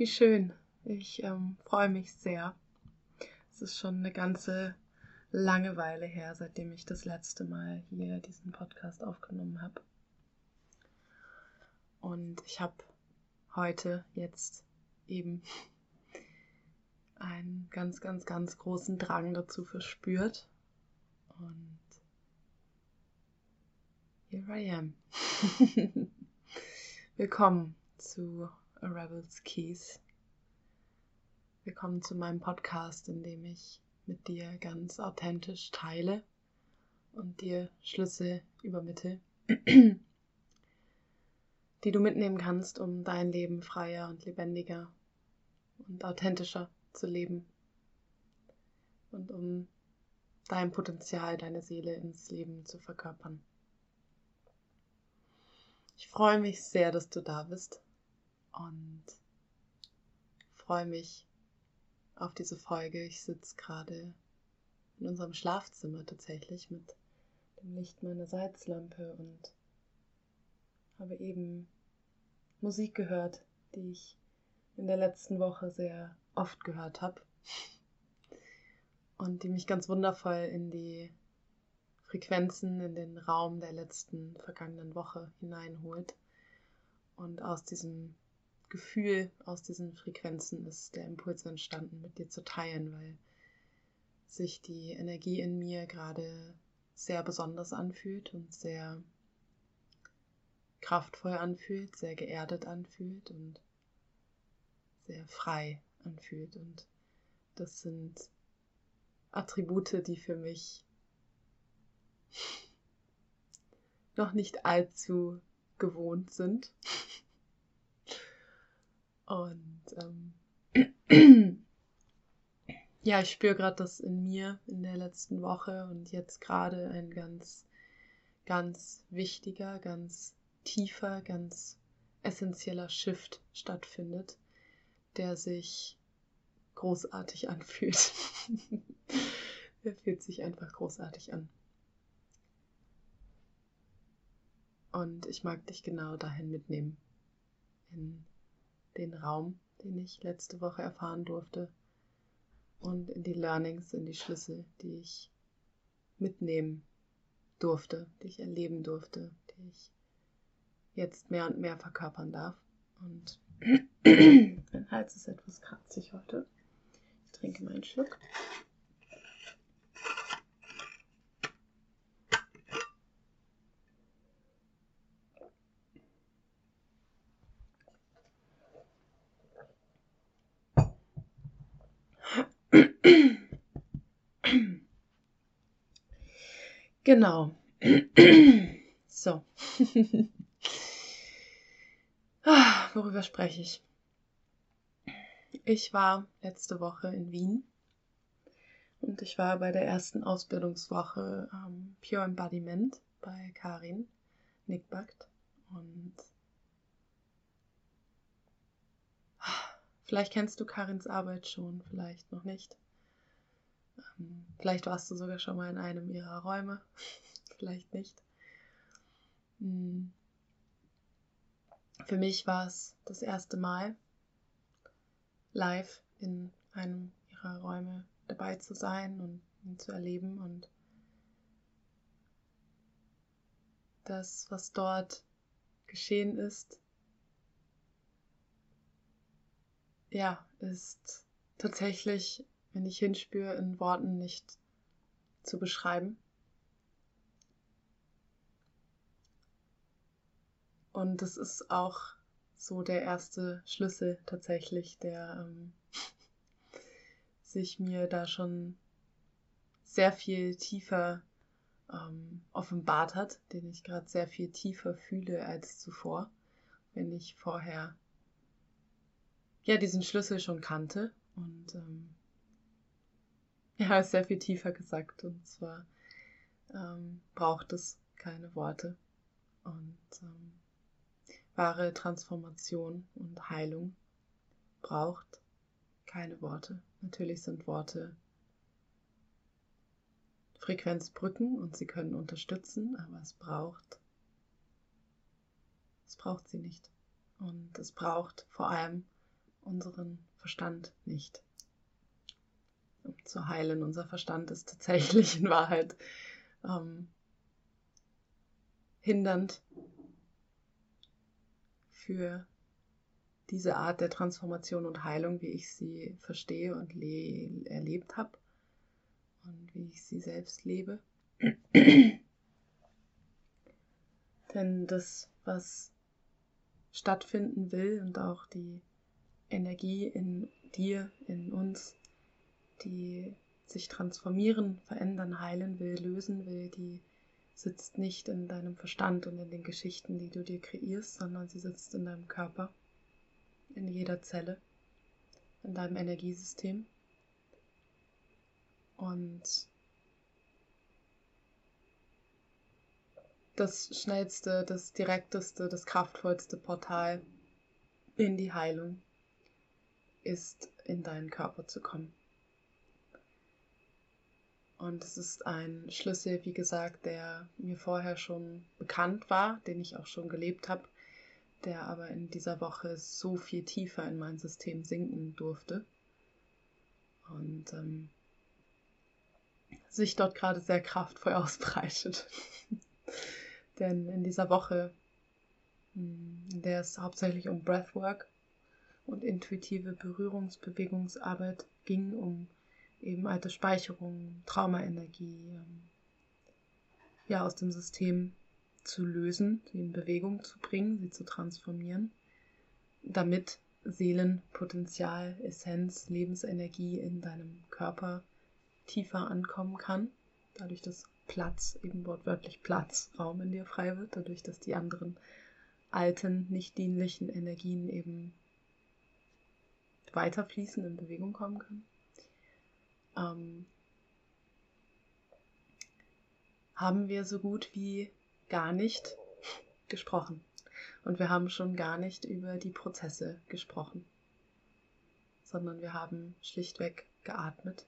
Wie schön. Ich ähm, freue mich sehr. Es ist schon eine ganze Langeweile her, seitdem ich das letzte Mal hier diesen Podcast aufgenommen habe. Und ich habe heute jetzt eben einen ganz, ganz, ganz großen Drang dazu verspürt. Und here I am. Willkommen zu A Rebel's Keys. Willkommen zu meinem Podcast, in dem ich mit dir ganz authentisch teile und dir Schlüsse übermittle, die du mitnehmen kannst, um dein Leben freier und lebendiger und authentischer zu leben und um dein Potenzial, deine Seele ins Leben zu verkörpern. Ich freue mich sehr, dass du da bist und freue mich auf diese Folge. Ich sitze gerade in unserem Schlafzimmer tatsächlich mit dem Licht meiner Salzlampe und habe eben Musik gehört, die ich in der letzten Woche sehr oft gehört habe und die mich ganz wundervoll in die Frequenzen in den Raum der letzten vergangenen Woche hineinholt. Und aus diesem Gefühl, aus diesen Frequenzen ist der Impuls entstanden, mit dir zu teilen, weil sich die Energie in mir gerade sehr besonders anfühlt und sehr kraftvoll anfühlt, sehr geerdet anfühlt und sehr frei anfühlt. Und das sind Attribute, die für mich noch nicht allzu gewohnt sind. Und ähm, ja, ich spüre gerade, dass in mir in der letzten Woche und jetzt gerade ein ganz, ganz wichtiger, ganz tiefer, ganz essentieller Shift stattfindet, der sich großartig anfühlt. er fühlt sich einfach großartig an. Und ich mag dich genau dahin mitnehmen. In den Raum, den ich letzte Woche erfahren durfte. Und in die Learnings, in die Schlüssel, die ich mitnehmen durfte, die ich erleben durfte, die ich jetzt mehr und mehr verkörpern darf. Und mein Hals ist etwas kratzig heute. Ich trinke meinen Schluck. Genau. so. Ah, worüber spreche ich? Ich war letzte Woche in Wien und ich war bei der ersten Ausbildungswoche ähm, Pure Embodiment bei Karin Nickbackt und vielleicht kennst du Karins Arbeit schon, vielleicht noch nicht. Ähm, vielleicht warst du sogar schon mal in einem ihrer Räume, vielleicht nicht. Hm. Für mich war es das erste Mal, live in einem ihrer Räume dabei zu sein und ihn zu erleben und das, was dort geschehen ist, ja, ist tatsächlich wenn ich hinspüre, in Worten nicht zu beschreiben. Und das ist auch so der erste Schlüssel tatsächlich, der ähm, sich mir da schon sehr viel tiefer ähm, offenbart hat, den ich gerade sehr viel tiefer fühle als zuvor, wenn ich vorher ja diesen Schlüssel schon kannte und ähm, ja, ist sehr viel tiefer gesagt. Und zwar ähm, braucht es keine Worte. Und ähm, wahre Transformation und Heilung braucht keine Worte. Natürlich sind Worte Frequenzbrücken und sie können unterstützen, aber es braucht, es braucht sie nicht. Und es braucht vor allem unseren Verstand nicht. Zu heilen, unser Verstand ist tatsächlich in Wahrheit ähm, hindernd für diese Art der Transformation und Heilung, wie ich sie verstehe und erlebt habe und wie ich sie selbst lebe. Denn das, was stattfinden will und auch die Energie in dir, in uns, die sich transformieren, verändern, heilen will, lösen will, die sitzt nicht in deinem Verstand und in den Geschichten, die du dir kreierst, sondern sie sitzt in deinem Körper, in jeder Zelle, in deinem Energiesystem. Und das schnellste, das direkteste, das kraftvollste Portal in die Heilung ist, in deinen Körper zu kommen. Und es ist ein Schlüssel, wie gesagt, der mir vorher schon bekannt war, den ich auch schon gelebt habe, der aber in dieser Woche so viel tiefer in mein System sinken durfte. Und ähm, sich dort gerade sehr kraftvoll ausbreitet. Denn in dieser Woche, hm, in der es hauptsächlich um Breathwork und intuitive Berührungsbewegungsarbeit ging, um eben alte Speicherungen, Traumaenergie ähm, ja, aus dem System zu lösen, sie in Bewegung zu bringen, sie zu transformieren, damit Seelenpotenzial, Essenz, Lebensenergie in deinem Körper tiefer ankommen kann, dadurch dass Platz, eben wortwörtlich Platz, Raum in dir frei wird, dadurch dass die anderen alten, nicht dienlichen Energien eben weiterfließen, in Bewegung kommen können ähm, haben wir so gut wie gar nicht gesprochen. Und wir haben schon gar nicht über die Prozesse gesprochen, sondern wir haben schlichtweg geatmet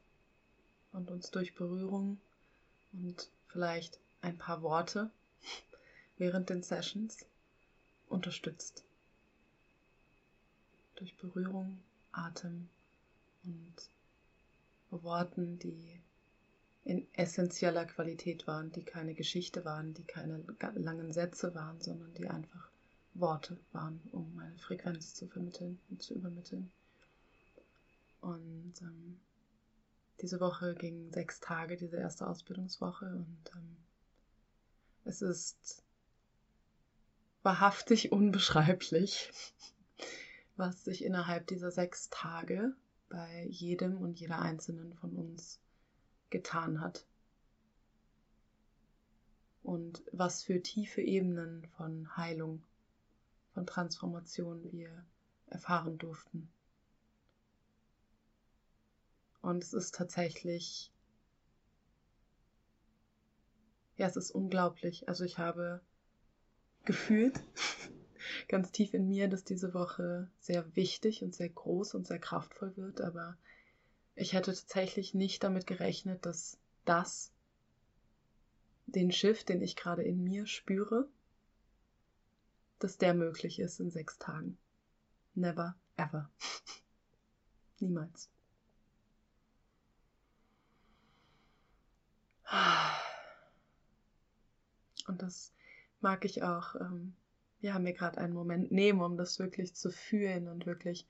und uns durch Berührung und vielleicht ein paar Worte während den Sessions unterstützt. Durch Berührung, Atem und Worten, die in essentieller Qualität waren, die keine Geschichte waren, die keine langen Sätze waren, sondern die einfach Worte waren, um eine Frequenz zu vermitteln und zu übermitteln. Und ähm, diese Woche ging sechs Tage, diese erste Ausbildungswoche, und ähm, es ist wahrhaftig unbeschreiblich, was sich innerhalb dieser sechs Tage bei jedem und jeder einzelnen von uns getan hat. Und was für tiefe Ebenen von Heilung, von Transformation wir erfahren durften. Und es ist tatsächlich, ja, es ist unglaublich. Also ich habe gefühlt ganz tief in mir, dass diese Woche sehr wichtig und sehr groß und sehr kraftvoll wird, aber ich hätte tatsächlich nicht damit gerechnet, dass das den Shift, den ich gerade in mir spüre, dass der möglich ist in sechs Tagen. Never ever. Niemals. Und das mag ich auch ähm, ja, mir gerade einen Moment nehmen, um das wirklich zu fühlen und wirklich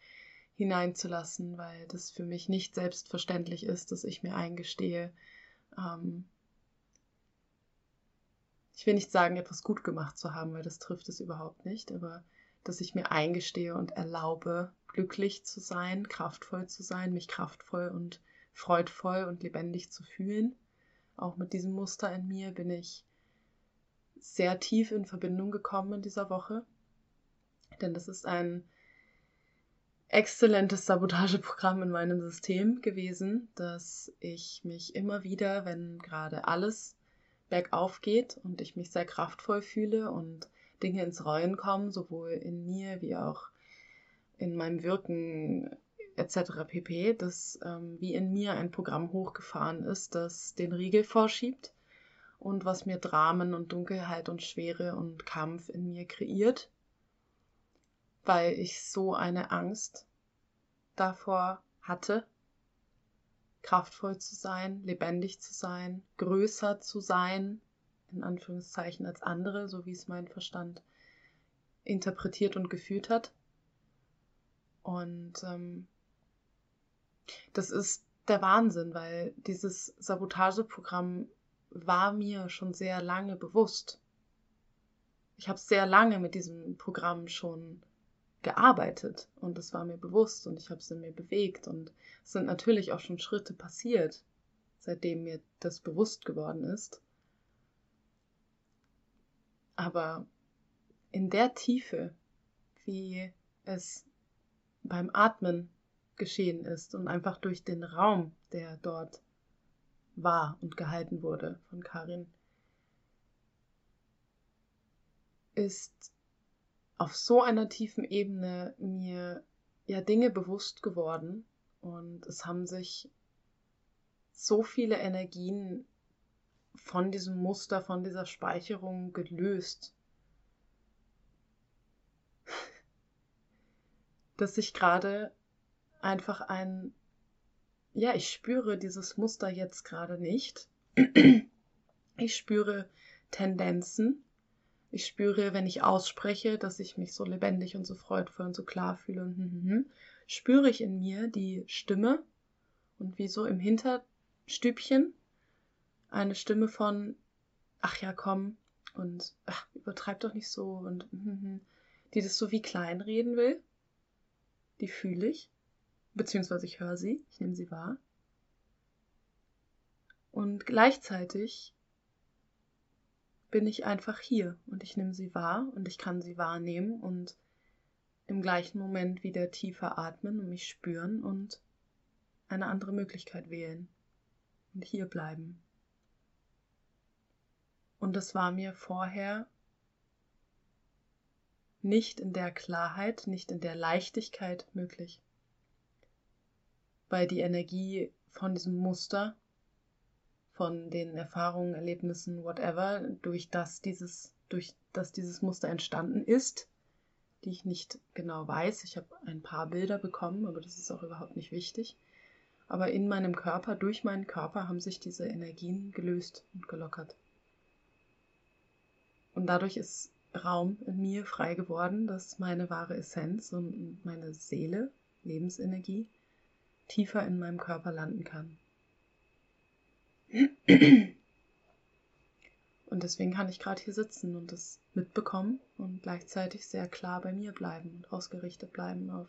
hineinzulassen, weil das für mich nicht selbstverständlich ist, dass ich mir eingestehe, ähm, ich will nicht sagen, etwas gut gemacht zu haben, weil das trifft es überhaupt nicht, aber dass ich mir eingestehe und erlaube, glücklich zu sein, kraftvoll zu sein, mich kraftvoll und freudvoll und lebendig zu fühlen. Auch mit diesem Muster in mir bin ich sehr tief in Verbindung gekommen in dieser Woche. Denn das ist ein exzellentes Sabotageprogramm in meinem System gewesen, dass ich mich immer wieder, wenn gerade alles bergauf geht und ich mich sehr kraftvoll fühle und Dinge ins Rollen kommen, sowohl in mir wie auch in meinem Wirken etc. pp, dass ähm, wie in mir ein Programm hochgefahren ist, das den Riegel vorschiebt und was mir Dramen und Dunkelheit und Schwere und Kampf in mir kreiert. weil ich so eine Angst davor hatte, kraftvoll zu sein, lebendig zu sein, größer zu sein, in Anführungszeichen als andere, so wie es mein Verstand interpretiert und gefühlt hat. Und ähm, das ist der Wahnsinn, weil dieses Sabotageprogramm war mir schon sehr lange bewusst. Ich habe sehr lange mit diesem Programm schon gearbeitet und es war mir bewusst und ich habe es in mir bewegt und es sind natürlich auch schon Schritte passiert, seitdem mir das bewusst geworden ist. Aber in der Tiefe, wie es beim Atmen geschehen ist und einfach durch den Raum, der dort war und gehalten wurde von Karin, ist auf so einer tiefen Ebene mir ja Dinge bewusst geworden und es haben sich so viele Energien von diesem Muster, von dieser Speicherung gelöst, dass ich gerade einfach ein, ja, ich spüre dieses Muster jetzt gerade nicht. Ich spüre Tendenzen, ich spüre, wenn ich ausspreche, dass ich mich so lebendig und so freudvoll und so klar fühle. Und hm, hm, hm, spüre ich in mir die Stimme und wie so im Hinterstübchen eine Stimme von, ach ja, komm und ach, übertreib doch nicht so und die das so wie kleinreden will. Die fühle ich, beziehungsweise ich höre sie, ich nehme sie wahr. Und gleichzeitig bin ich einfach hier und ich nehme sie wahr und ich kann sie wahrnehmen und im gleichen Moment wieder tiefer atmen und mich spüren und eine andere Möglichkeit wählen und hier bleiben. Und das war mir vorher nicht in der Klarheit, nicht in der Leichtigkeit möglich, weil die Energie von diesem Muster von den Erfahrungen, Erlebnissen, whatever, durch das dieses, durch das dieses Muster entstanden ist, die ich nicht genau weiß. Ich habe ein paar Bilder bekommen, aber das ist auch überhaupt nicht wichtig. Aber in meinem Körper, durch meinen Körper, haben sich diese Energien gelöst und gelockert. Und dadurch ist Raum in mir frei geworden, dass meine wahre Essenz und meine Seele, Lebensenergie, tiefer in meinem Körper landen kann. Und deswegen kann ich gerade hier sitzen und das mitbekommen und gleichzeitig sehr klar bei mir bleiben und ausgerichtet bleiben auf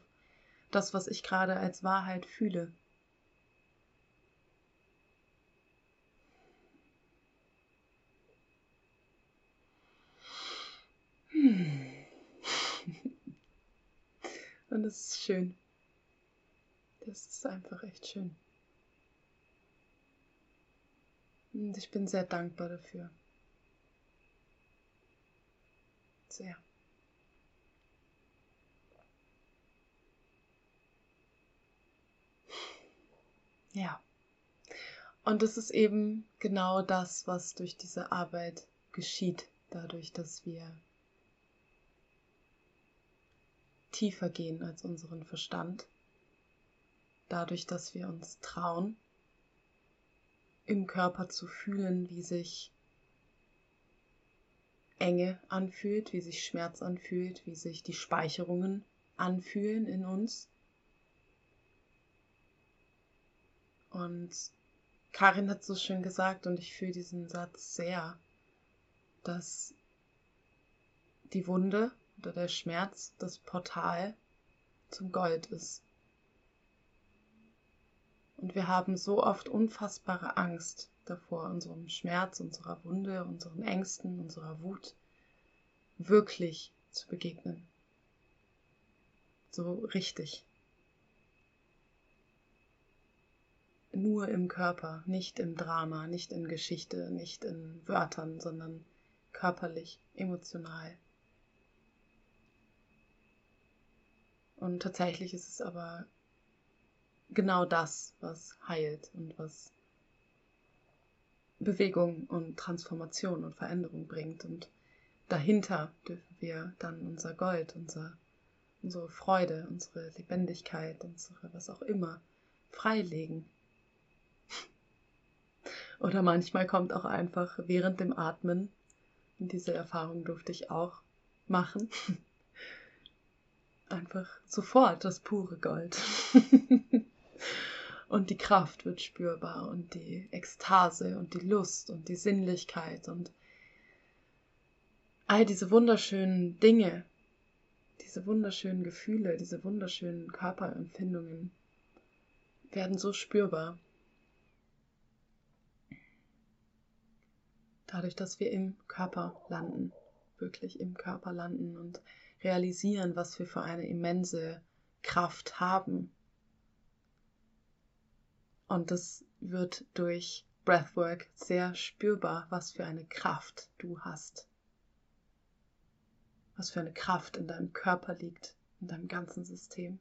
das, was ich gerade als Wahrheit fühle. Und es ist schön. Das ist einfach echt schön. Und ich bin sehr dankbar dafür. Sehr. Ja. Und es ist eben genau das, was durch diese Arbeit geschieht, dadurch, dass wir tiefer gehen als unseren Verstand, dadurch, dass wir uns trauen, im Körper zu fühlen, wie sich Enge anfühlt, wie sich Schmerz anfühlt, wie sich die Speicherungen anfühlen in uns. Und Karin hat so schön gesagt, und ich fühle diesen Satz sehr, dass die Wunde oder der Schmerz das Portal zum Gold ist. Und wir haben so oft unfassbare Angst davor, unserem Schmerz, unserer Wunde, unseren Ängsten, unserer Wut wirklich zu begegnen. So richtig. Nur im Körper, nicht im Drama, nicht in Geschichte, nicht in Wörtern, sondern körperlich, emotional. Und tatsächlich ist es aber genau das, was heilt und was Bewegung und Transformation und Veränderung bringt. Und dahinter dürfen wir dann unser Gold, unser unsere Freude, unsere Lebendigkeit, unsere was auch immer freilegen. Oder manchmal kommt auch einfach während dem Atmen, und diese Erfahrung durfte ich auch machen, einfach sofort das pure Gold. und die Kraft wird spürbar und die Ekstase und die Lust und die Sinnlichkeit und all diese wunderschönen Dinge, diese wunderschönen Gefühle, diese wunderschönen Körperempfindungen werden so spürbar. Dadurch, dass wir im Körper landen, wirklich im Körper landen und realisieren, was wir für eine immense Kraft haben. Und das wird durch Breathwork sehr spürbar, was für eine Kraft du hast. Was für eine Kraft in deinem Körper liegt, in deinem ganzen System.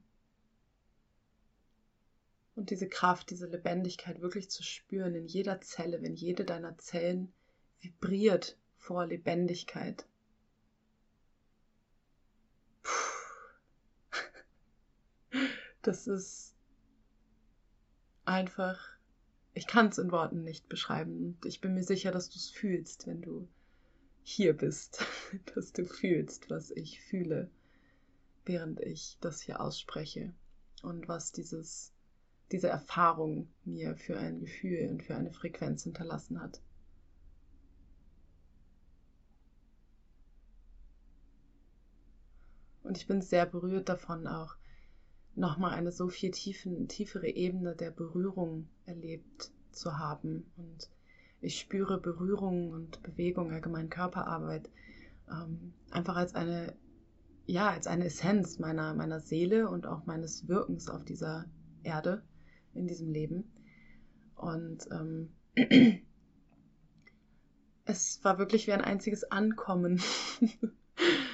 Und diese Kraft, diese Lebendigkeit wirklich zu spüren in jeder Zelle, wenn jede deiner Zellen vibriert vor Lebendigkeit. Das ist einfach, ich kann es in Worten nicht beschreiben. Ich bin mir sicher, dass du es fühlst, wenn du hier bist, dass du fühlst, was ich fühle, während ich das hier ausspreche und was dieses diese Erfahrung mir für ein Gefühl und für eine Frequenz hinterlassen hat. Und ich bin sehr berührt davon, auch nochmal eine so viel tiefen, tiefere Ebene der Berührung erlebt zu haben. Und ich spüre Berührung und Bewegung, allgemein Körperarbeit, ähm, einfach als eine, ja, als eine Essenz meiner, meiner Seele und auch meines Wirkens auf dieser Erde in diesem Leben. Und ähm, es war wirklich wie ein einziges Ankommen.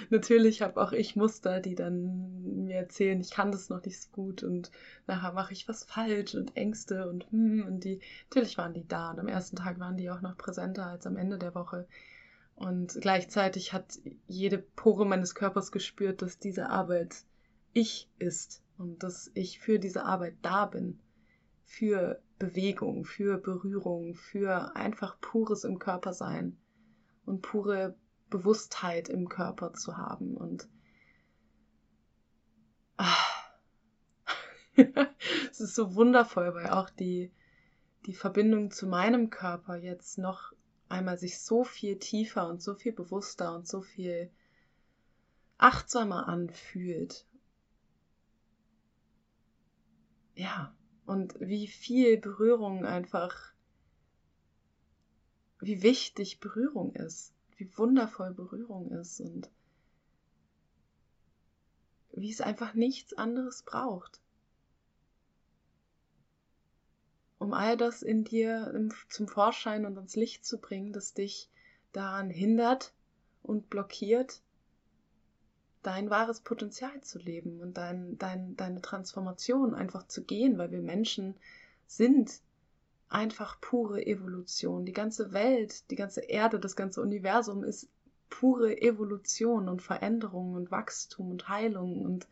Natürlich habe auch ich Muster, die dann mir erzählen, ich kann das noch nicht so gut und nachher mache ich was falsch und Ängste und hm, und die, natürlich waren die da und am ersten Tag waren die auch noch präsenter als am Ende der Woche. Und gleichzeitig hat jede Pore meines Körpers gespürt, dass diese Arbeit ich ist und dass ich für diese Arbeit da bin für Bewegung, für Berührung, für einfach pures im Körper sein und pure Bewusstheit im Körper zu haben und ah, es ist so wundervoll, weil auch die, die Verbindung zu meinem Körper jetzt noch einmal sich so viel tiefer und so viel bewusster und so viel achtsamer anfühlt. Ja, und wie viel Berührung einfach, wie wichtig Berührung ist, wie wundervoll Berührung ist und wie es einfach nichts anderes braucht. Um all das in dir zum Vorschein und ans Licht zu bringen, das dich daran hindert und blockiert, dein wahres Potenzial zu leben und dein, dein, deine Transformation einfach zu gehen, weil wir Menschen sind einfach pure Evolution. Die ganze Welt, die ganze Erde, das ganze Universum ist pure Evolution und Veränderung und Wachstum und Heilung und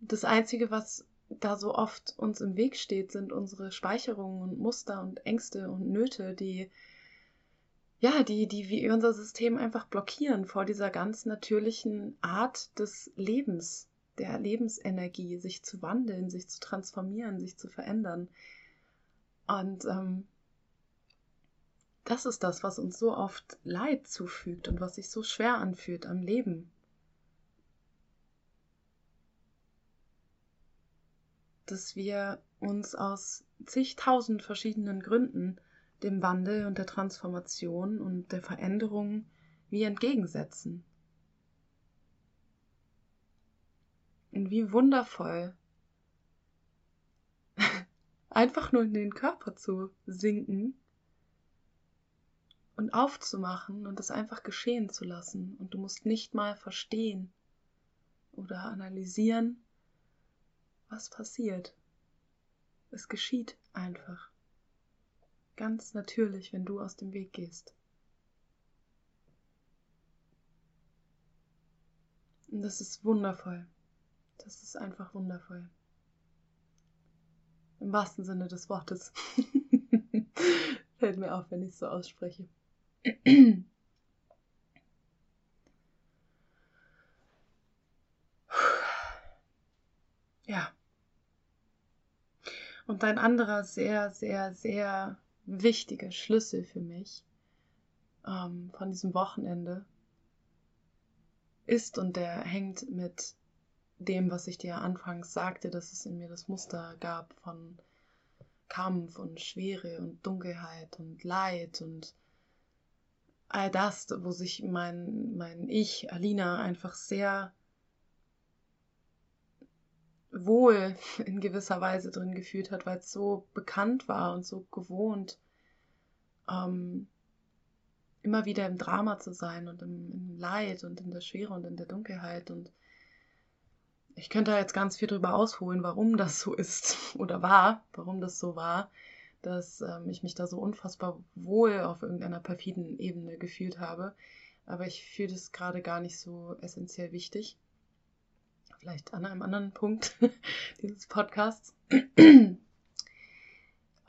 das Einzige, was da so oft uns im Weg steht, sind unsere Speicherungen und Muster und Ängste und Nöte, die ja, die, die wie unser System einfach blockieren vor dieser ganz natürlichen Art des Lebens, der Lebensenergie, sich zu wandeln, sich zu transformieren, sich zu verändern. Und ähm, das ist das, was uns so oft Leid zufügt und was sich so schwer anfühlt am Leben. Dass wir uns aus zigtausend verschiedenen Gründen dem Wandel und der Transformation und der Veränderung wie entgegensetzen. Und wie wundervoll, einfach nur in den Körper zu sinken und aufzumachen und es einfach geschehen zu lassen. Und du musst nicht mal verstehen oder analysieren, was passiert. Es geschieht einfach. Ganz natürlich, wenn du aus dem Weg gehst. Und das ist wundervoll. Das ist einfach wundervoll. Im wahrsten Sinne des Wortes. Fällt mir auf, wenn ich es so ausspreche. ja. Und ein anderer sehr, sehr, sehr wichtiger Schlüssel für mich ähm, von diesem Wochenende ist und der hängt mit dem, was ich dir anfangs sagte, dass es in mir das Muster gab von Kampf und Schwere und Dunkelheit und Leid und all das, wo sich mein, mein Ich, Alina, einfach sehr wohl in gewisser Weise drin gefühlt hat, weil es so bekannt war und so gewohnt, ähm, immer wieder im Drama zu sein und im, im, Leid und in der Schwere und in der Dunkelheit. Und ich könnte da jetzt ganz viel drüber ausholen, warum das so ist oder war, warum das so war, dass ähm, ich mich da so unfassbar wohl auf irgendeiner perfiden Ebene gefühlt habe. Aber ich fühle das gerade gar nicht so essentiell wichtig. Vielleicht an einem anderen Punkt dieses Podcasts. ähm,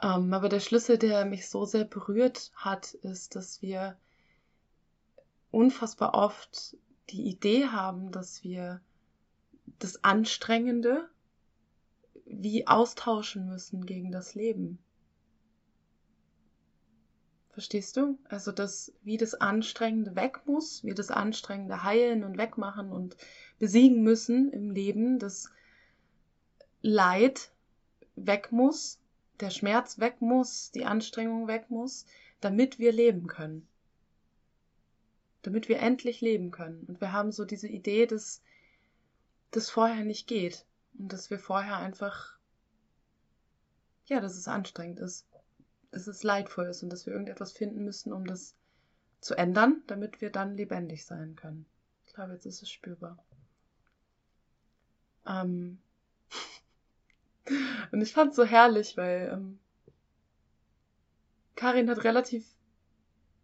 aber der Schlüssel, der mich so sehr berührt hat, ist, dass wir unfassbar oft die Idee haben, dass wir das Anstrengende wie austauschen müssen gegen das Leben. Verstehst du? Also, dass wie das Anstrengende weg muss, wir das Anstrengende heilen und wegmachen und besiegen müssen im Leben, das Leid weg muss, der Schmerz weg muss, die Anstrengung weg muss, damit wir leben können damit wir endlich leben können. Und wir haben so diese Idee, dass das vorher nicht geht und dass wir vorher einfach, ja, dass es anstrengend ist, dass es leidvoll ist und dass wir irgendetwas finden müssen, um das zu ändern, damit wir dann lebendig sein können. Ich glaube, jetzt ist es spürbar. Ähm und ich fand es so herrlich, weil ähm, Karin hat relativ,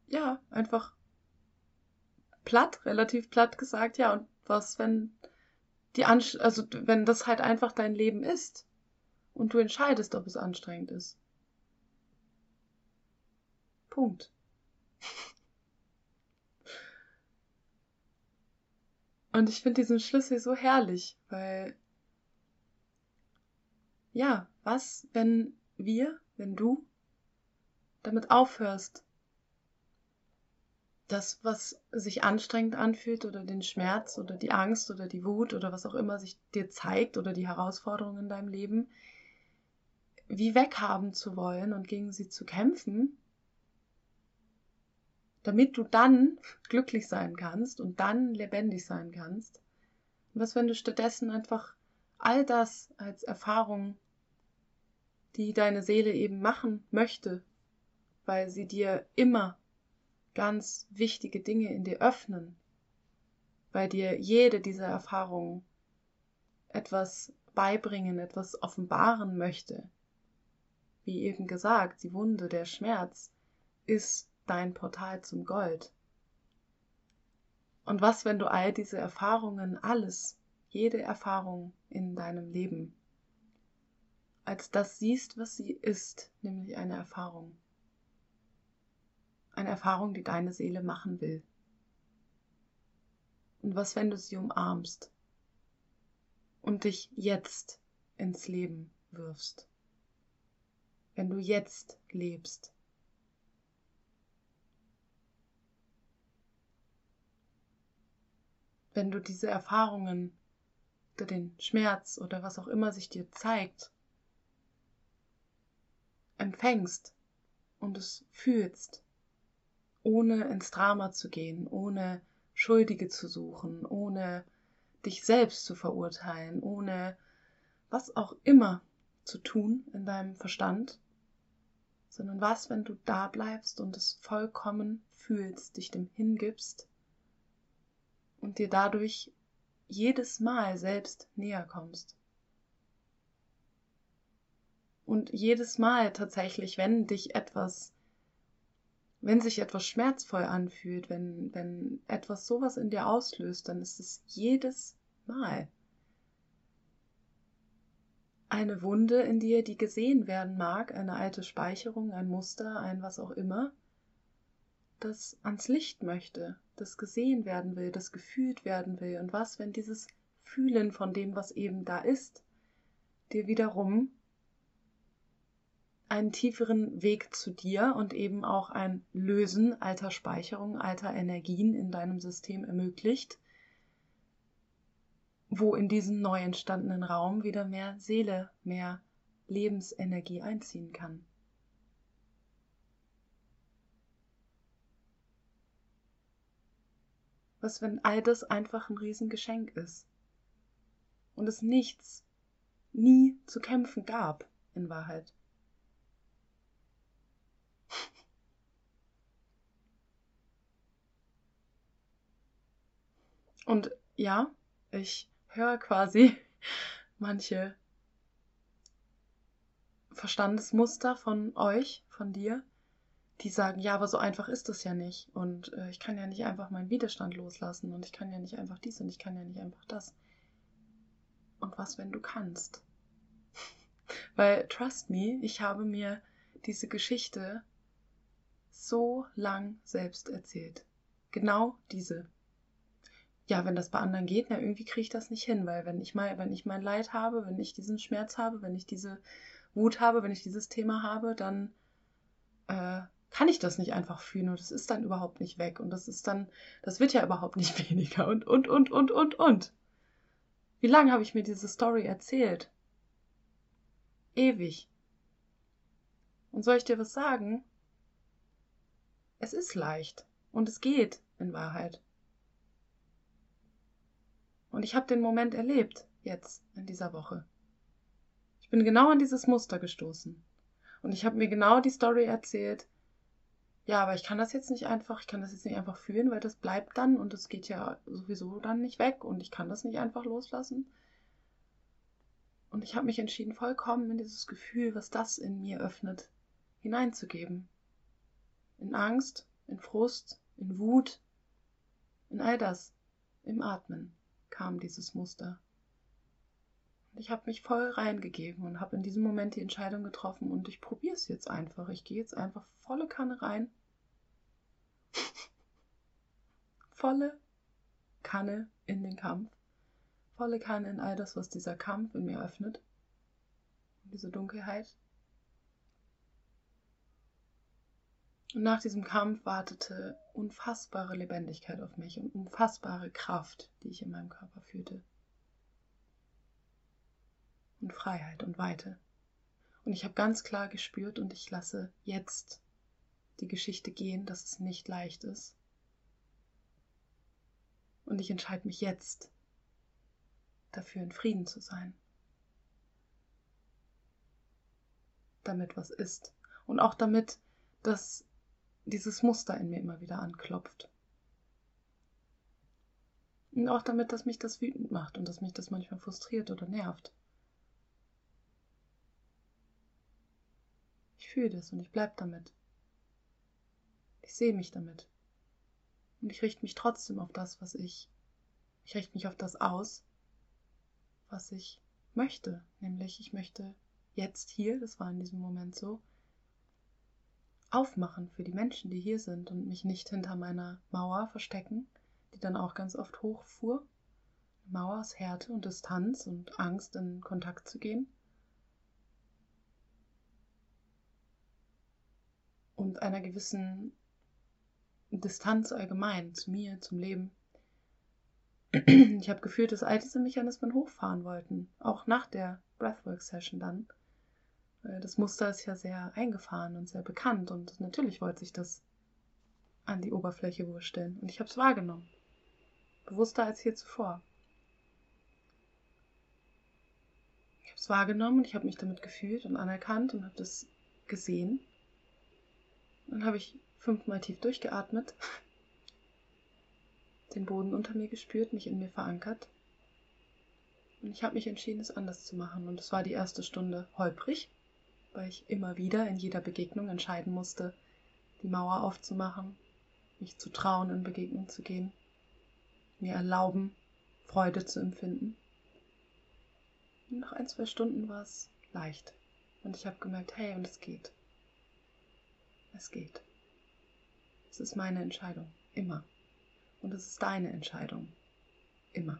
ja, einfach platt, relativ platt gesagt, ja, und was, wenn die Anst also wenn das halt einfach dein Leben ist und du entscheidest, ob es anstrengend ist. Punkt. Und ich finde diesen Schlüssel so herrlich, weil ja, was, wenn wir, wenn du damit aufhörst, das, was sich anstrengend anfühlt oder den Schmerz oder die Angst oder die Wut oder was auch immer sich dir zeigt oder die Herausforderungen in deinem Leben, wie weghaben zu wollen und gegen sie zu kämpfen, damit du dann glücklich sein kannst und dann lebendig sein kannst. Und was, wenn du stattdessen einfach all das als Erfahrung, die deine Seele eben machen möchte, weil sie dir immer ganz wichtige Dinge in dir öffnen, weil dir jede dieser Erfahrungen etwas beibringen, etwas offenbaren möchte. Wie eben gesagt, die Wunde, der Schmerz ist dein Portal zum Gold. Und was, wenn du all diese Erfahrungen, alles, jede Erfahrung in deinem Leben, als das siehst, was sie ist, nämlich eine Erfahrung. Eine Erfahrung, die deine Seele machen will. Und was, wenn du sie umarmst und dich jetzt ins Leben wirfst? Wenn du jetzt lebst. Wenn du diese Erfahrungen den Schmerz oder was auch immer sich dir zeigt, empfängst und es fühlst ohne ins Drama zu gehen, ohne Schuldige zu suchen, ohne dich selbst zu verurteilen, ohne was auch immer zu tun in deinem Verstand, sondern was, wenn du da bleibst und es vollkommen fühlst, dich dem hingibst und dir dadurch jedes Mal selbst näher kommst. Und jedes Mal tatsächlich, wenn dich etwas wenn sich etwas schmerzvoll anfühlt, wenn, wenn etwas sowas in dir auslöst, dann ist es jedes Mal eine Wunde in dir, die gesehen werden mag, eine alte Speicherung, ein Muster, ein was auch immer, das ans Licht möchte, das gesehen werden will, das gefühlt werden will. Und was, wenn dieses Fühlen von dem, was eben da ist, dir wiederum einen tieferen Weg zu dir und eben auch ein Lösen alter Speicherungen, alter Energien in deinem System ermöglicht, wo in diesen neu entstandenen Raum wieder mehr Seele, mehr Lebensenergie einziehen kann. Was, wenn all das einfach ein Riesengeschenk ist und es nichts, nie zu kämpfen gab, in Wahrheit? Und ja, ich höre quasi manche Verstandesmuster von euch, von dir, die sagen, ja, aber so einfach ist es ja nicht. Und äh, ich kann ja nicht einfach meinen Widerstand loslassen und ich kann ja nicht einfach dies und ich kann ja nicht einfach das. Und was, wenn du kannst? Weil, trust me, ich habe mir diese Geschichte so lang selbst erzählt. Genau diese ja, wenn das bei anderen geht, na, irgendwie kriege ich das nicht hin, weil wenn ich mal, wenn ich mein Leid habe, wenn ich diesen Schmerz habe, wenn ich diese Wut habe, wenn ich dieses Thema habe, dann äh, kann ich das nicht einfach fühlen und es ist dann überhaupt nicht weg und das ist dann, das wird ja überhaupt nicht weniger und, und, und, und, und, und. Wie lange habe ich mir diese Story erzählt? Ewig. Und soll ich dir was sagen? Es ist leicht und es geht in Wahrheit. Und ich habe den Moment erlebt, jetzt, in dieser Woche. Ich bin genau an dieses Muster gestoßen. Und ich habe mir genau die Story erzählt. Ja, aber ich kann das jetzt nicht einfach, ich kann das jetzt nicht einfach fühlen, weil das bleibt dann und es geht ja sowieso dann nicht weg und ich kann das nicht einfach loslassen. Und ich habe mich entschieden, vollkommen in dieses Gefühl, was das in mir öffnet, hineinzugeben. In Angst, in Frust, in Wut, in all das, im Atmen kam dieses Muster. Und ich habe mich voll reingegeben und habe in diesem Moment die Entscheidung getroffen und ich probiere es jetzt einfach. Ich gehe jetzt einfach volle Kanne rein. volle Kanne in den Kampf. Volle Kanne in all das, was dieser Kampf in mir öffnet. Diese Dunkelheit. Und nach diesem Kampf wartete unfassbare Lebendigkeit auf mich und unfassbare Kraft, die ich in meinem Körper fühlte. Und Freiheit und Weite. Und ich habe ganz klar gespürt und ich lasse jetzt die Geschichte gehen, dass es nicht leicht ist. Und ich entscheide mich jetzt dafür, in Frieden zu sein. Damit was ist. Und auch damit, dass dieses Muster in mir immer wieder anklopft. Und auch damit, dass mich das wütend macht und dass mich das manchmal frustriert oder nervt. Ich fühle das und ich bleibe damit. Ich sehe mich damit. Und ich richte mich trotzdem auf das, was ich. Ich richte mich auf das aus, was ich möchte. Nämlich, ich möchte jetzt hier, das war in diesem Moment so, aufmachen für die Menschen, die hier sind und mich nicht hinter meiner Mauer verstecken, die dann auch ganz oft hochfuhr. Mauer aus Härte und Distanz und Angst in Kontakt zu gehen. Und einer gewissen Distanz allgemein zu mir, zum Leben. Ich habe gefühlt, dass all diese Mechanismen hochfahren wollten, auch nach der Breathwork-Session dann. Das Muster ist ja sehr eingefahren und sehr bekannt und natürlich wollte sich das an die Oberfläche wursteln. Und ich habe es wahrgenommen. Bewusster als je zuvor. Ich habe es wahrgenommen und ich habe mich damit gefühlt und anerkannt und habe das gesehen. Dann habe ich fünfmal tief durchgeatmet, den Boden unter mir gespürt, mich in mir verankert. Und ich habe mich entschieden, es anders zu machen. Und es war die erste Stunde holprig weil ich immer wieder in jeder Begegnung entscheiden musste, die Mauer aufzumachen, mich zu trauen, in Begegnung zu gehen, mir erlauben, Freude zu empfinden. Und nach ein, zwei Stunden war es leicht. Und ich habe gemerkt, hey, und es geht. Es geht. Es ist meine Entscheidung. Immer. Und es ist deine Entscheidung. Immer.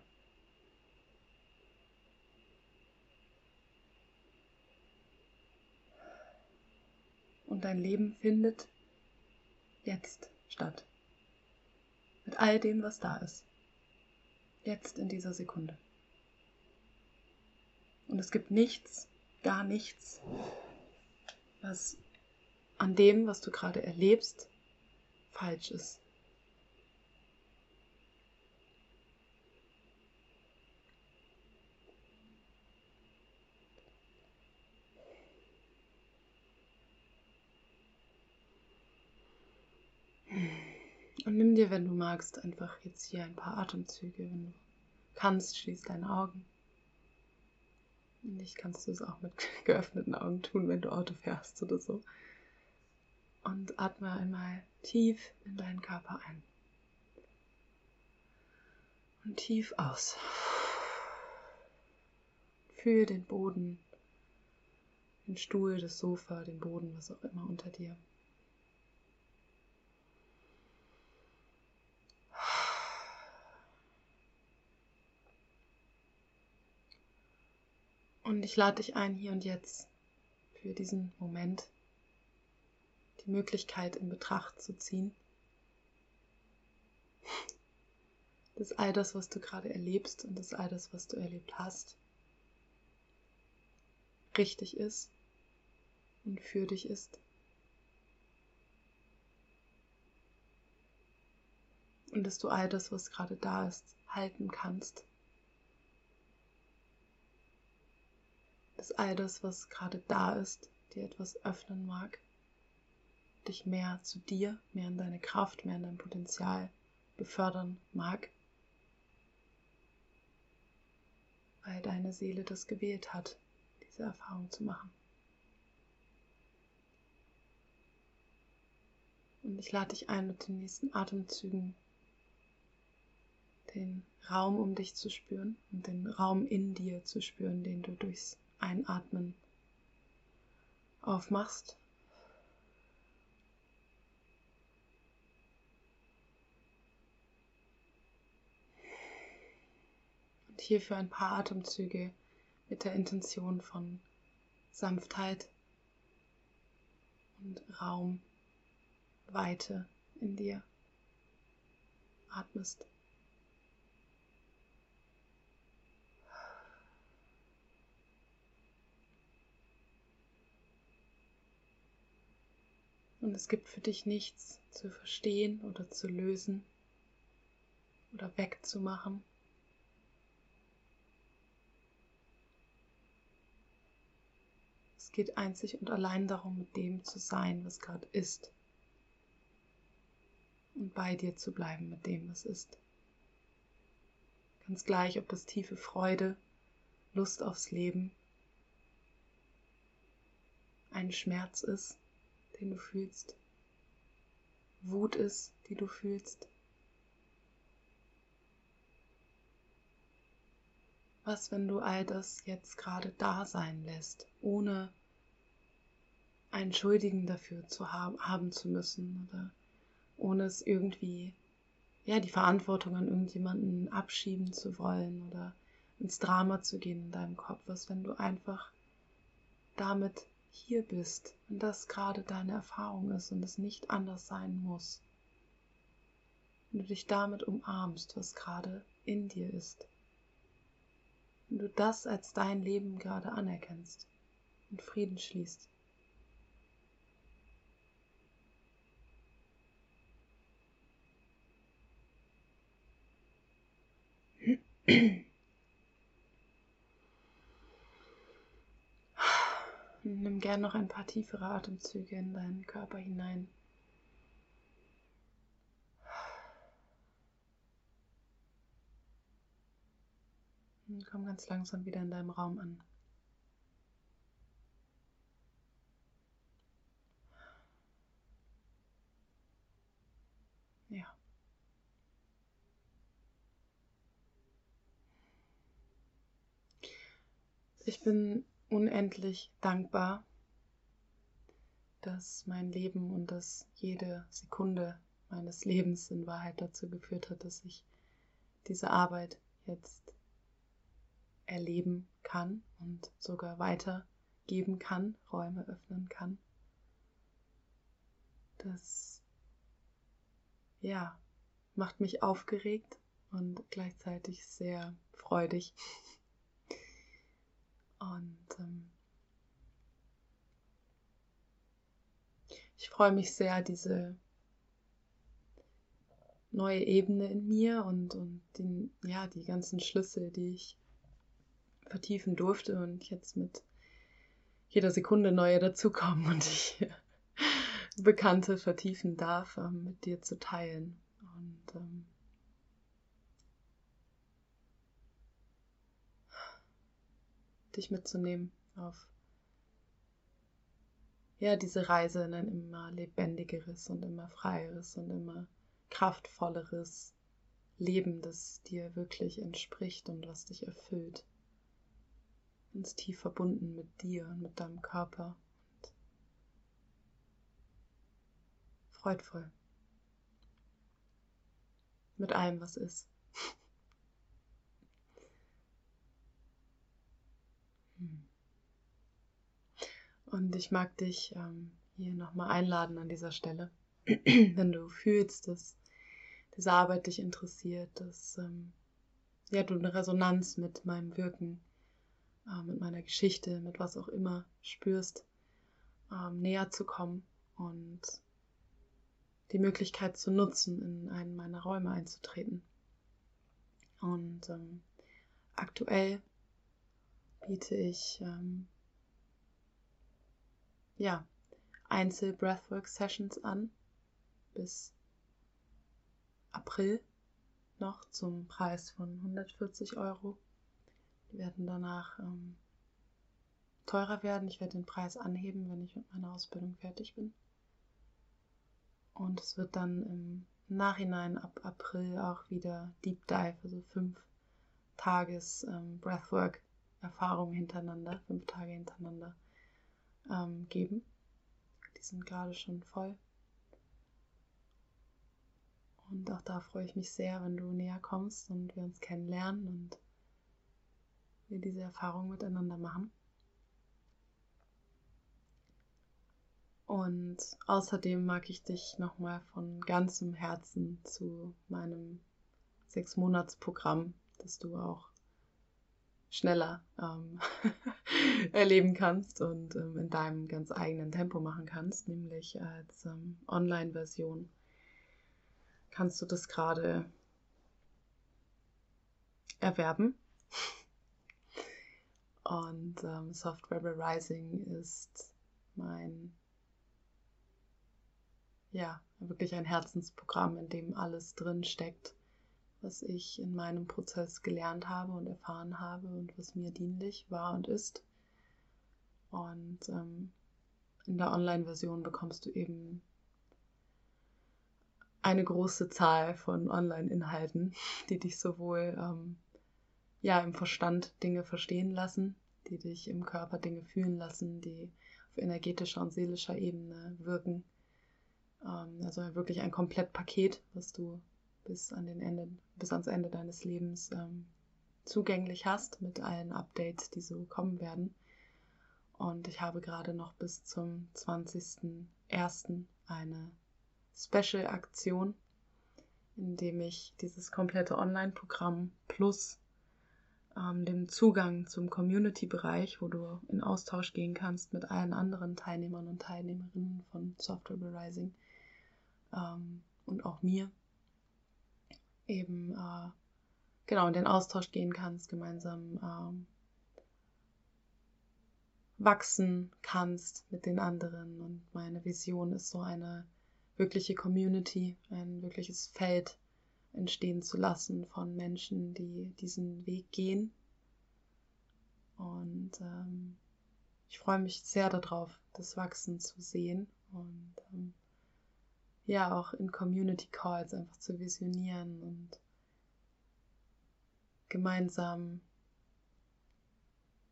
Und dein Leben findet jetzt statt. Mit all dem, was da ist. Jetzt in dieser Sekunde. Und es gibt nichts, gar nichts, was an dem, was du gerade erlebst, falsch ist. Und nimm dir, wenn du magst, einfach jetzt hier ein paar Atemzüge. Wenn du kannst, schließ deine Augen. Nicht kannst du es auch mit geöffneten Augen tun, wenn du Auto fährst oder so. Und atme einmal tief in deinen Körper ein. Und tief aus. Fühle den Boden, den Stuhl, das Sofa, den Boden, was auch immer unter dir. Und ich lade dich ein, hier und jetzt für diesen Moment die Möglichkeit in Betracht zu ziehen, dass all das, was du gerade erlebst und dass all das, was du erlebt hast, richtig ist und für dich ist. Und dass du all das, was gerade da ist, halten kannst dass all das, was gerade da ist, dir etwas öffnen mag, dich mehr zu dir, mehr in deine Kraft, mehr in dein Potenzial befördern mag, weil deine Seele das gewählt hat, diese Erfahrung zu machen. Und ich lade dich ein, mit den nächsten Atemzügen den Raum um dich zu spüren und den Raum in dir zu spüren, den du durchs Einatmen aufmachst. Und hierfür ein paar Atemzüge mit der Intention von Sanftheit und Raum, Weite in dir atmest. Und es gibt für dich nichts zu verstehen oder zu lösen oder wegzumachen. Es geht einzig und allein darum, mit dem zu sein, was gerade ist. Und bei dir zu bleiben mit dem, was ist. Ganz gleich, ob das tiefe Freude, Lust aufs Leben, ein Schmerz ist den du fühlst, Wut ist, die du fühlst. Was, wenn du all das jetzt gerade da sein lässt, ohne einen Schuldigen dafür zu haben, haben zu müssen oder ohne es irgendwie, ja, die Verantwortung an irgendjemanden abschieben zu wollen oder ins Drama zu gehen in deinem Kopf. Was, wenn du einfach damit hier bist und das gerade deine Erfahrung ist und es nicht anders sein muss. Und du dich damit umarmst, was gerade in dir ist. Und du das als dein Leben gerade anerkennst und Frieden schließt. Nimm gern noch ein paar tiefere Atemzüge in deinen Körper hinein. Und komm ganz langsam wieder in deinem Raum an. Ja. Ich bin unendlich dankbar, dass mein Leben und dass jede Sekunde meines Lebens in Wahrheit dazu geführt hat, dass ich diese Arbeit jetzt erleben kann und sogar weitergeben kann, Räume öffnen kann. Das ja, macht mich aufgeregt und gleichzeitig sehr freudig. Und ähm, ich freue mich sehr, diese neue Ebene in mir und, und den, ja, die ganzen Schlüsse, die ich vertiefen durfte und jetzt mit jeder Sekunde neue dazukommen und ich Bekannte vertiefen darf, ähm, mit dir zu teilen. Und ähm, dich mitzunehmen auf ja, diese Reise in ein immer lebendigeres und immer freieres und immer kraftvolleres Leben, das dir wirklich entspricht und was dich erfüllt. Ganz tief verbunden mit dir und mit deinem Körper und freudvoll. Mit allem, was ist. Und ich mag dich ähm, hier nochmal einladen an dieser Stelle, wenn du fühlst, dass diese Arbeit dich interessiert, dass ähm, ja, du eine Resonanz mit meinem Wirken, äh, mit meiner Geschichte, mit was auch immer spürst, ähm, näher zu kommen und die Möglichkeit zu nutzen, in einen meiner Räume einzutreten. Und ähm, aktuell biete ich ähm, ja, Einzel-Breathwork-Sessions an bis April noch zum Preis von 140 Euro. Die werden danach ähm, teurer werden. Ich werde den Preis anheben, wenn ich mit meiner Ausbildung fertig bin. Und es wird dann im Nachhinein ab April auch wieder Deep Dive, also fünf Tages ähm, Breathwork Erfahrungen hintereinander, fünf Tage hintereinander ähm, geben. Die sind gerade schon voll. Und auch da freue ich mich sehr, wenn du näher kommst und wir uns kennenlernen und wir diese Erfahrung miteinander machen. Und außerdem mag ich dich nochmal von ganzem Herzen zu meinem Sechs-Monats-Programm, das du auch schneller ähm, erleben kannst und ähm, in deinem ganz eigenen Tempo machen kannst, nämlich als ähm, Online-Version kannst du das gerade erwerben. Und ähm, Soft Rebel Rising ist mein, ja, wirklich ein Herzensprogramm, in dem alles drin steckt, was ich in meinem Prozess gelernt habe und erfahren habe und was mir dienlich war und ist. Und ähm, in der Online-Version bekommst du eben eine große Zahl von Online-Inhalten, die dich sowohl ähm, ja im Verstand Dinge verstehen lassen, die dich im Körper Dinge fühlen lassen, die auf energetischer und seelischer Ebene wirken. Ähm, also wirklich ein Komplettpaket, was du bis, an den Ende, bis ans Ende deines Lebens ähm, zugänglich hast mit allen Updates, die so kommen werden. Und ich habe gerade noch bis zum 20.01. eine Special-Aktion, in dem ich dieses komplette Online-Programm plus ähm, dem Zugang zum Community-Bereich, wo du in Austausch gehen kannst mit allen anderen Teilnehmern und Teilnehmerinnen von Software Rising ähm, und auch mir, eben äh, genau in den Austausch gehen kannst, gemeinsam ähm, wachsen kannst mit den anderen. Und meine Vision ist so eine wirkliche Community, ein wirkliches Feld entstehen zu lassen von Menschen, die diesen Weg gehen. Und ähm, ich freue mich sehr darauf, das Wachsen zu sehen und ähm, ja auch in Community Calls einfach zu visionieren und gemeinsam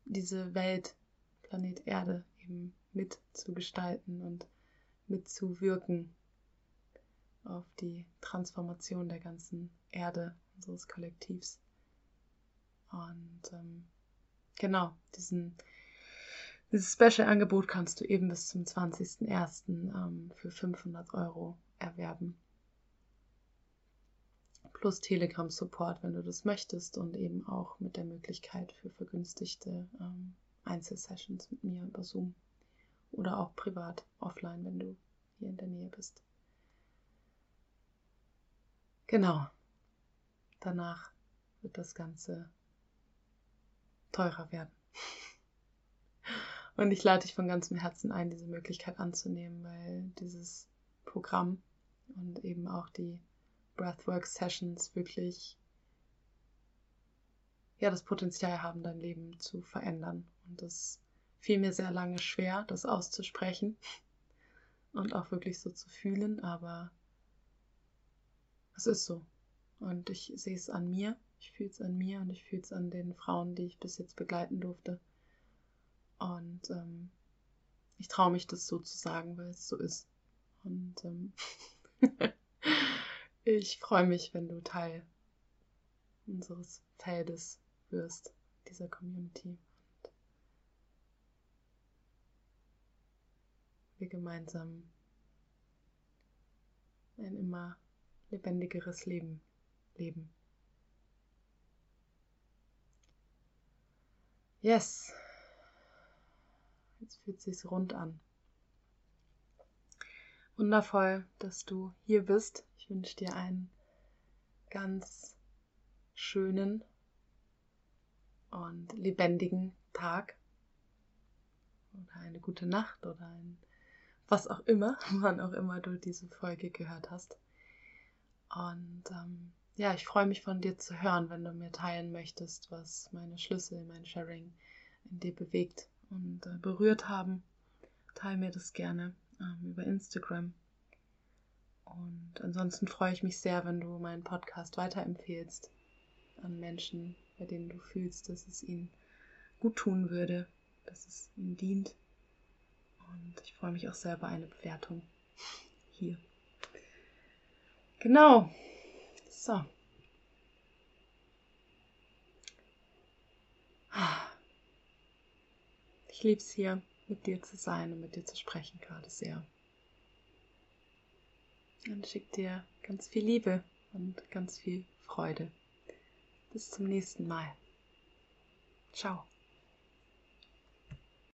diese Welt, Planet Erde eben mitzugestalten und mitzuwirken auf die Transformation der ganzen Erde, unseres Kollektivs. Und ähm, genau, diesen, dieses Special-Angebot kannst du eben bis zum 20.01. Ähm, für 500 Euro erwerben. Plus Telegram-Support, wenn du das möchtest und eben auch mit der Möglichkeit für vergünstigte ähm, Einzelsessions mit mir über Zoom oder auch privat offline, wenn du hier in der Nähe bist. Genau. Danach wird das Ganze teurer werden. Und ich lade dich von ganzem Herzen ein, diese Möglichkeit anzunehmen, weil dieses Programm und eben auch die Breathwork Sessions wirklich ja das Potenzial haben, dein Leben zu verändern. Und das fiel mir sehr lange schwer, das auszusprechen und auch wirklich so zu fühlen, aber es ist so. Und ich sehe es an mir, ich fühle es an mir und ich fühle es an den Frauen, die ich bis jetzt begleiten durfte. Und ähm, ich traue mich, das so zu sagen, weil es so ist. Und ähm, ich freue mich, wenn du Teil unseres Feldes wirst, dieser Community. Und wir gemeinsam ein immer lebendigeres Leben leben. Yes. Jetzt fühlt es sich rund an. Wundervoll, dass du hier bist. Ich wünsche dir einen ganz schönen und lebendigen Tag oder eine gute Nacht oder ein was auch immer, wann auch immer du diese Folge gehört hast. Und ähm, ja, ich freue mich von dir zu hören, wenn du mir teilen möchtest, was meine Schlüssel, mein Sharing in dir bewegt und äh, berührt haben. Teil mir das gerne ähm, über Instagram. Und ansonsten freue ich mich sehr, wenn du meinen Podcast weiterempfehlst an Menschen, bei denen du fühlst, dass es ihnen gut tun würde, dass es ihnen dient. Und ich freue mich auch sehr über eine Bewertung hier. Genau. So. Ich liebe es hier, mit dir zu sein und mit dir zu sprechen gerade sehr. Und schick dir ganz viel Liebe und ganz viel Freude. Bis zum nächsten Mal. Ciao.